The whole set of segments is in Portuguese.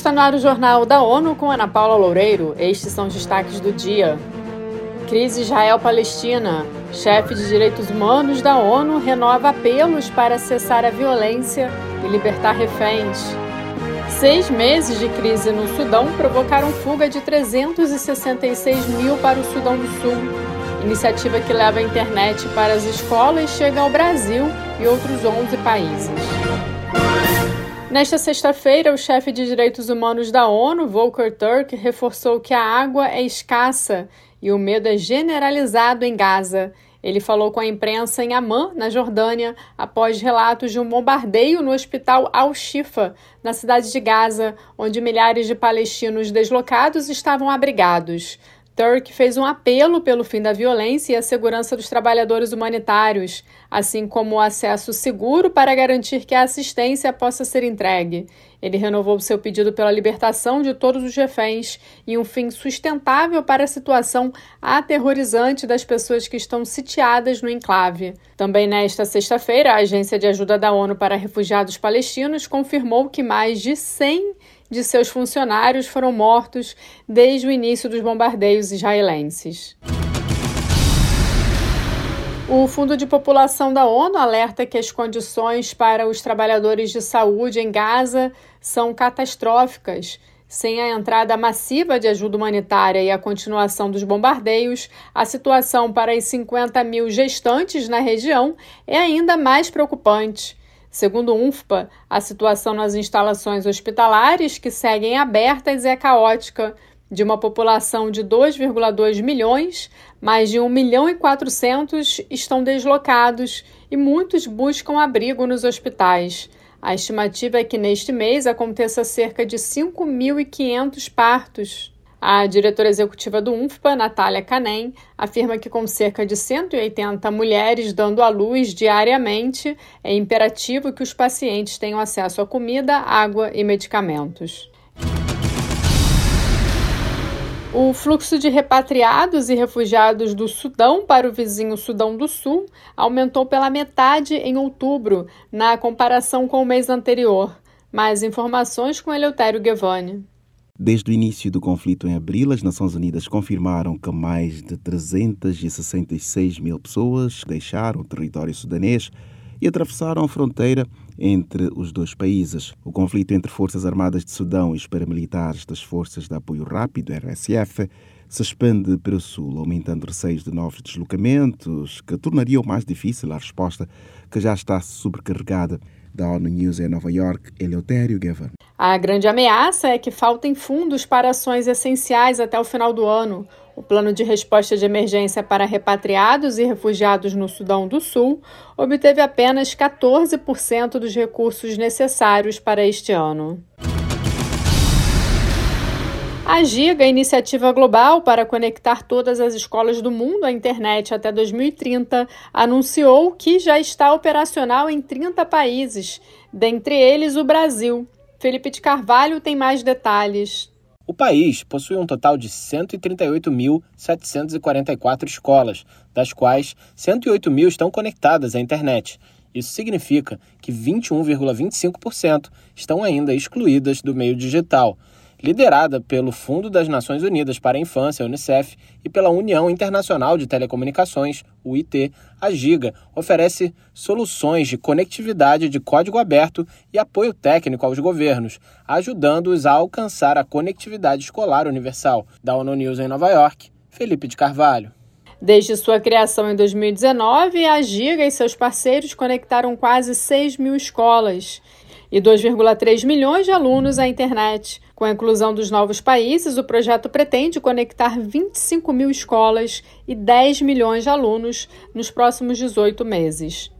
Está no ar o Jornal da ONU com Ana Paula Loureiro. Estes são os destaques do dia. Crise Israel-Palestina. Chefe de Direitos Humanos da ONU renova apelos para cessar a violência e libertar reféns. Seis meses de crise no Sudão provocaram fuga de 366 mil para o Sudão do Sul. Iniciativa que leva a internet para as escolas chega ao Brasil e outros 11 países. Nesta sexta-feira, o chefe de direitos humanos da ONU, Volker Turk, reforçou que a água é escassa e o medo é generalizado em Gaza. Ele falou com a imprensa em Amman, na Jordânia, após relatos de um bombardeio no hospital Al-Shifa, na cidade de Gaza, onde milhares de palestinos deslocados estavam abrigados. Turk fez um apelo pelo fim da violência e a segurança dos trabalhadores humanitários, assim como o acesso seguro para garantir que a assistência possa ser entregue. Ele renovou seu pedido pela libertação de todos os reféns e um fim sustentável para a situação aterrorizante das pessoas que estão sitiadas no enclave. Também nesta sexta-feira, a Agência de Ajuda da ONU para Refugiados Palestinos confirmou que mais de 100 de seus funcionários foram mortos desde o início dos bombardeios israelenses. O Fundo de População da ONU alerta que as condições para os trabalhadores de saúde em Gaza são catastróficas. Sem a entrada massiva de ajuda humanitária e a continuação dos bombardeios, a situação para as 50 mil gestantes na região é ainda mais preocupante. Segundo o UNFPA, a situação nas instalações hospitalares que seguem abertas é caótica. De uma população de 2,2 milhões, mais de 1 milhão e 400 estão deslocados e muitos buscam abrigo nos hospitais. A estimativa é que neste mês aconteça cerca de 5.500 partos. A diretora executiva do UNFPA, Natália Canem, afirma que com cerca de 180 mulheres dando à luz diariamente, é imperativo que os pacientes tenham acesso a comida, água e medicamentos. O fluxo de repatriados e refugiados do Sudão para o vizinho Sudão do Sul aumentou pela metade em outubro, na comparação com o mês anterior. Mais informações com Eleutério Guevani. Desde o início do conflito em abril, as Nações Unidas confirmaram que mais de 366 mil pessoas deixaram o território sudanês e atravessaram a fronteira entre os dois países. O conflito entre Forças Armadas de Sudão e os paramilitares das Forças de Apoio Rápido, RSF, se expande para o sul, aumentando receios de novos deslocamentos que tornariam mais difícil a resposta que já está sobrecarregada da ONU News em Nova York, Eleutério Gavan. A grande ameaça é que faltem fundos para ações essenciais até o final do ano. O plano de resposta de emergência para repatriados e refugiados no Sudão do Sul obteve apenas 14% dos recursos necessários para este ano. A Giga, iniciativa global para conectar todas as escolas do mundo à internet até 2030, anunciou que já está operacional em 30 países, dentre eles o Brasil. Felipe de Carvalho tem mais detalhes. O país possui um total de 138.744 escolas, das quais 108 mil estão conectadas à internet. Isso significa que 21,25% estão ainda excluídas do meio digital liderada pelo Fundo das Nações Unidas para a Infância, Unicef, e pela União Internacional de Telecomunicações, UIT, a Giga oferece soluções de conectividade de código aberto e apoio técnico aos governos, ajudando-os a alcançar a conectividade escolar universal. Da ONU News em Nova York, Felipe de Carvalho. Desde sua criação em 2019, a Giga e seus parceiros conectaram quase 6 mil escolas e 2,3 milhões de alunos à internet. Com a inclusão dos novos países, o projeto pretende conectar 25 mil escolas e 10 milhões de alunos nos próximos 18 meses.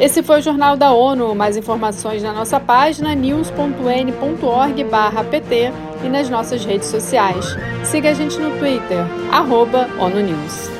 Esse foi o Jornal da ONU. Mais informações na nossa página news.n.org/pt e nas nossas redes sociais. Siga a gente no Twitter, arroba ONU News.